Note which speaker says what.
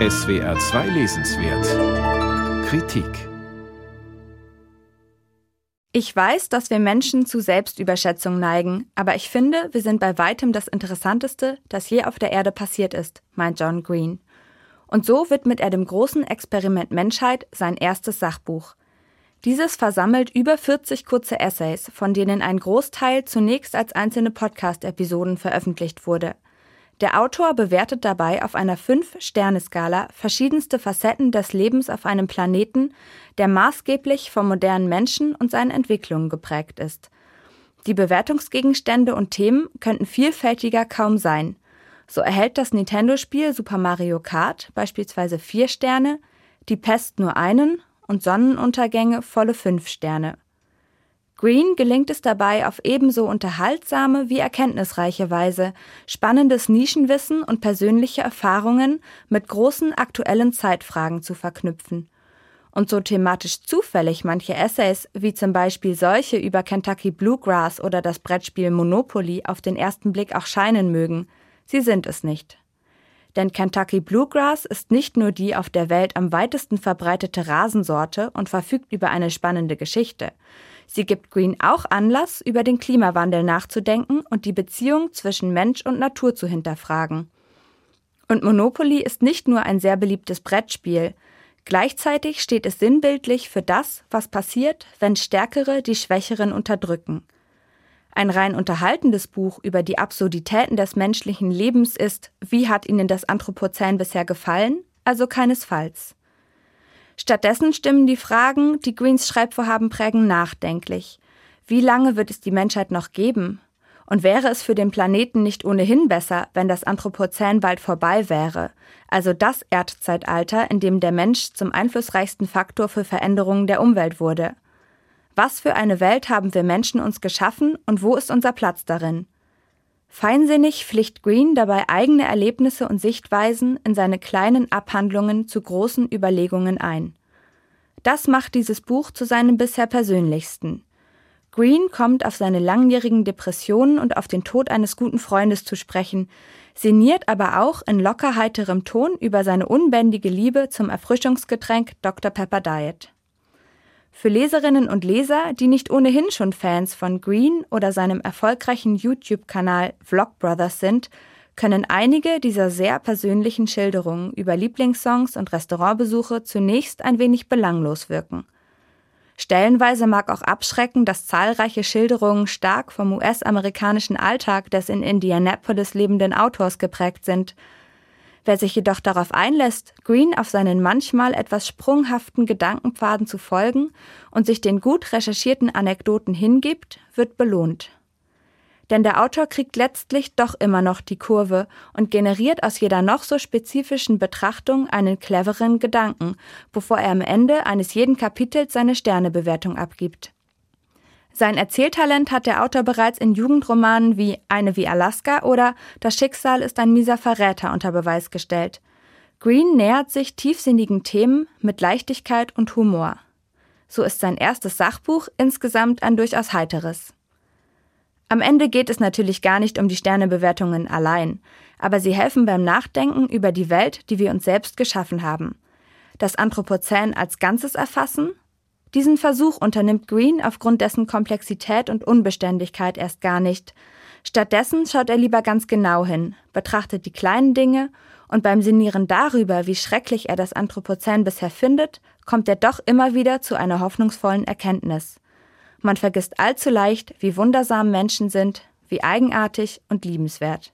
Speaker 1: SWR 2 Lesenswert Kritik
Speaker 2: Ich weiß, dass wir Menschen zu Selbstüberschätzung neigen, aber ich finde, wir sind bei weitem das Interessanteste, das je auf der Erde passiert ist, meint John Green. Und so widmet er dem großen Experiment Menschheit sein erstes Sachbuch. Dieses versammelt über 40 kurze Essays, von denen ein Großteil zunächst als einzelne Podcast-Episoden veröffentlicht wurde. Der Autor bewertet dabei auf einer Fünf-Sterne-Skala verschiedenste Facetten des Lebens auf einem Planeten, der maßgeblich vom modernen Menschen und seinen Entwicklungen geprägt ist. Die Bewertungsgegenstände und Themen könnten vielfältiger kaum sein. So erhält das Nintendo-Spiel Super Mario Kart beispielsweise vier Sterne, die Pest nur einen und Sonnenuntergänge volle fünf Sterne. Green gelingt es dabei auf ebenso unterhaltsame wie erkenntnisreiche Weise, spannendes Nischenwissen und persönliche Erfahrungen mit großen aktuellen Zeitfragen zu verknüpfen. Und so thematisch zufällig manche Essays, wie zum Beispiel solche über Kentucky Bluegrass oder das Brettspiel Monopoly auf den ersten Blick auch scheinen mögen, sie sind es nicht. Denn Kentucky Bluegrass ist nicht nur die auf der Welt am weitesten verbreitete Rasensorte und verfügt über eine spannende Geschichte. Sie gibt Green auch Anlass, über den Klimawandel nachzudenken und die Beziehung zwischen Mensch und Natur zu hinterfragen. Und Monopoly ist nicht nur ein sehr beliebtes Brettspiel. Gleichzeitig steht es sinnbildlich für das, was passiert, wenn Stärkere die Schwächeren unterdrücken. Ein rein unterhaltendes Buch über die Absurditäten des menschlichen Lebens ist Wie hat Ihnen das Anthropozän bisher gefallen? Also keinesfalls. Stattdessen stimmen die Fragen, die Greens Schreibvorhaben prägen, nachdenklich. Wie lange wird es die Menschheit noch geben? Und wäre es für den Planeten nicht ohnehin besser, wenn das Anthropozän bald vorbei wäre, also das Erdzeitalter, in dem der Mensch zum einflussreichsten Faktor für Veränderungen der Umwelt wurde? Was für eine Welt haben wir Menschen uns geschaffen und wo ist unser Platz darin? Feinsinnig pflicht Green dabei eigene Erlebnisse und Sichtweisen in seine kleinen Abhandlungen zu großen Überlegungen ein. Das macht dieses Buch zu seinem bisher persönlichsten. Green kommt auf seine langjährigen Depressionen und auf den Tod eines guten Freundes zu sprechen, sinniert aber auch in locker heiterem Ton über seine unbändige Liebe zum Erfrischungsgetränk Dr. Pepper Diet. Für Leserinnen und Leser, die nicht ohnehin schon Fans von Green oder seinem erfolgreichen YouTube-Kanal Vlogbrothers sind, können einige dieser sehr persönlichen Schilderungen über Lieblingssongs und Restaurantbesuche zunächst ein wenig belanglos wirken. Stellenweise mag auch abschrecken, dass zahlreiche Schilderungen stark vom US-amerikanischen Alltag des in Indianapolis lebenden Autors geprägt sind – Wer sich jedoch darauf einlässt, Green auf seinen manchmal etwas sprunghaften Gedankenpfaden zu folgen und sich den gut recherchierten Anekdoten hingibt, wird belohnt. Denn der Autor kriegt letztlich doch immer noch die Kurve und generiert aus jeder noch so spezifischen Betrachtung einen cleveren Gedanken, bevor er am Ende eines jeden Kapitels seine Sternebewertung abgibt. Sein Erzähltalent hat der Autor bereits in Jugendromanen wie Eine wie Alaska oder Das Schicksal ist ein mieser Verräter unter Beweis gestellt. Green nähert sich tiefsinnigen Themen mit Leichtigkeit und Humor. So ist sein erstes Sachbuch insgesamt ein durchaus heiteres. Am Ende geht es natürlich gar nicht um die Sternebewertungen allein, aber sie helfen beim Nachdenken über die Welt, die wir uns selbst geschaffen haben. Das Anthropozän als Ganzes erfassen diesen Versuch unternimmt Green aufgrund dessen Komplexität und Unbeständigkeit erst gar nicht. Stattdessen schaut er lieber ganz genau hin, betrachtet die kleinen Dinge und beim Sinnieren darüber, wie schrecklich er das Anthropozän bisher findet, kommt er doch immer wieder zu einer hoffnungsvollen Erkenntnis. Man vergisst allzu leicht, wie wundersam Menschen sind, wie eigenartig und liebenswert.